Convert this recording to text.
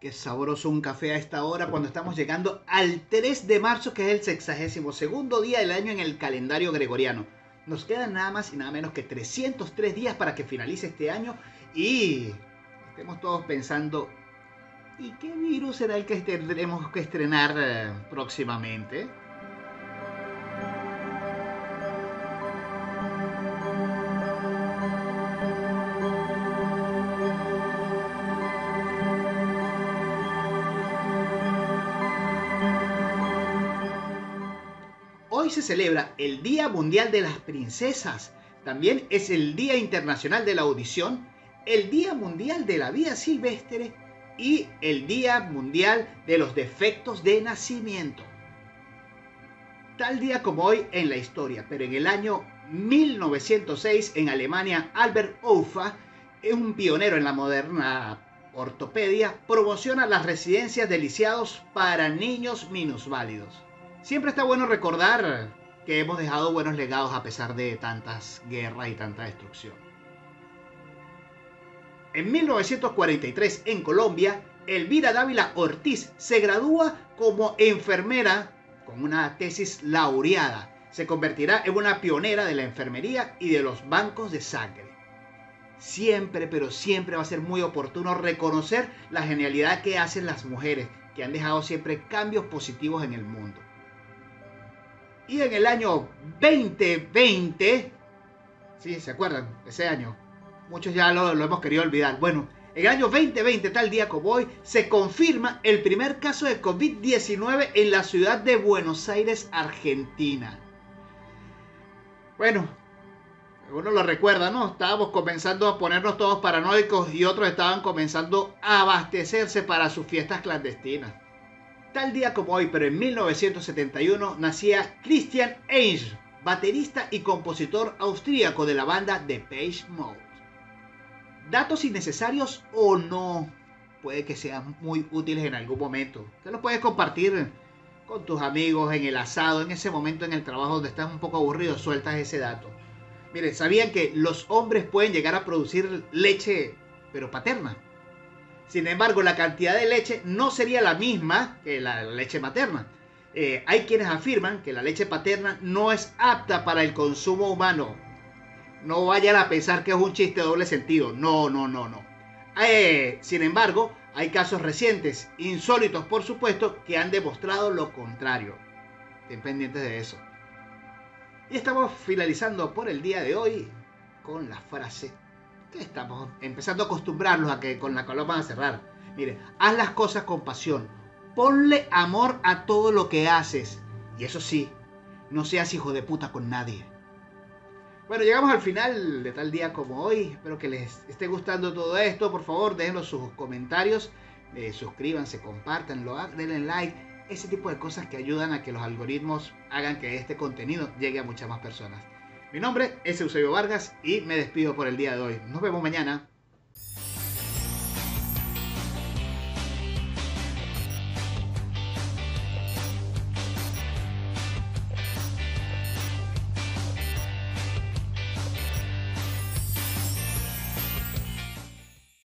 Qué sabroso un café a esta hora cuando estamos llegando al 3 de marzo, que es el sexagésimo segundo día del año en el calendario gregoriano. Nos quedan nada más y nada menos que 303 días para que finalice este año y estemos todos pensando, ¿y qué virus será el que tendremos que estrenar eh, próximamente? Hoy se celebra el Día Mundial de las Princesas. También es el Día Internacional de la Audición, el Día Mundial de la Vida Silvestre y el Día Mundial de los Defectos de Nacimiento. Tal día como hoy en la historia, pero en el año 1906 en Alemania, Albert Oufa, un pionero en la moderna ortopedia, promociona las residencias de lisiados para niños minusválidos. Siempre está bueno recordar que hemos dejado buenos legados a pesar de tantas guerras y tanta destrucción. En 1943, en Colombia, Elvira Dávila Ortiz se gradúa como enfermera con una tesis laureada. Se convertirá en una pionera de la enfermería y de los bancos de sangre. Siempre, pero siempre va a ser muy oportuno reconocer la genialidad que hacen las mujeres, que han dejado siempre cambios positivos en el mundo. Y en el año 2020, ¿sí? ¿Se acuerdan? Ese año. Muchos ya lo, lo, hemos querido olvidar. Bueno, en el año 2020, tal día como hoy, se confirma el primer caso de COVID-19 en la ciudad de Buenos Aires, Argentina. Bueno, uno lo recuerda, ¿no? Estábamos comenzando a ponernos todos paranoicos y otros estaban comenzando a abastecerse para sus fiestas clandestinas. Tal día como hoy, pero en 1971, nacía Christian Ainge, baterista y compositor austríaco de la banda Depeche Mode. Datos innecesarios o no, puede que sean muy útiles en algún momento. Te los puedes compartir con tus amigos en el asado, en ese momento en el trabajo donde estás un poco aburrido, sueltas ese dato. Miren, ¿sabían que los hombres pueden llegar a producir leche, pero paterna? Sin embargo, la cantidad de leche no sería la misma que la leche materna. Eh, hay quienes afirman que la leche paterna no es apta para el consumo humano. No vayan a pensar que es un chiste de doble sentido. No, no, no, no. Eh, sin embargo, hay casos recientes, insólitos por supuesto, que han demostrado lo contrario. Estén pendientes de eso. Y estamos finalizando por el día de hoy con la frase estamos empezando a acostumbrarlos a que con la cual van a cerrar. Mire, haz las cosas con pasión. Ponle amor a todo lo que haces. Y eso sí, no seas hijo de puta con nadie. Bueno, llegamos al final de tal día como hoy. Espero que les esté gustando todo esto. Por favor, déjenos sus comentarios. Eh, suscríbanse, compártanlo, denle like. Ese tipo de cosas que ayudan a que los algoritmos hagan que este contenido llegue a muchas más personas. Mi nombre es Eusebio Vargas y me despido por el día de hoy. Nos vemos mañana.